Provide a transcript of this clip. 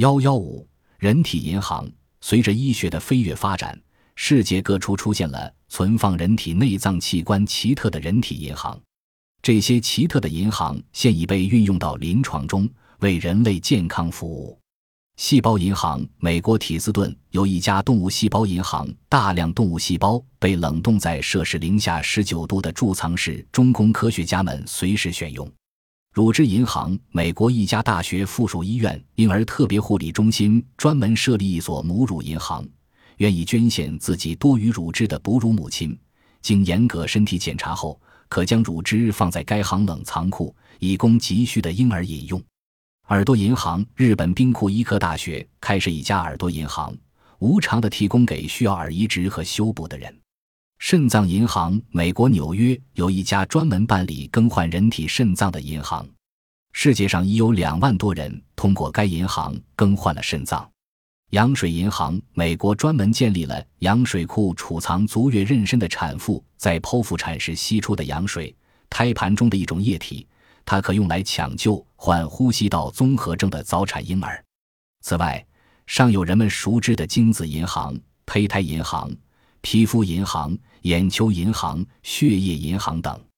幺幺五，人体银行。随着医学的飞跃发展，世界各处出现了存放人体内脏器官奇特的人体银行。这些奇特的银行现已被运用到临床中，为人类健康服务。细胞银行，美国体斯顿有一家动物细胞银行，大量动物细胞被冷冻在摄氏零下十九度的贮藏室中，供科学家们随时选用。乳汁银行，美国一家大学附属医院婴儿特别护理中心专门设立一所母乳银行，愿意捐献自己多余乳汁的哺乳母亲，经严格身体检查后，可将乳汁放在该行冷藏库，以供急需的婴儿饮用。耳朵银行，日本兵库医科大学开设一家耳朵银行，无偿的提供给需要耳移植和修补的人。肾脏银行，美国纽约有一家专门办理更换人体肾脏的银行，世界上已有两万多人通过该银行更换了肾脏。羊水银行，美国专门建立了羊水库，储藏足月妊娠的产妇在剖腹产时吸出的羊水，胎盘中的一种液体，它可用来抢救患呼吸道综合症的早产婴儿。此外，尚有人们熟知的精子银行、胚胎银行。皮肤银行、眼球银行、血液银行等。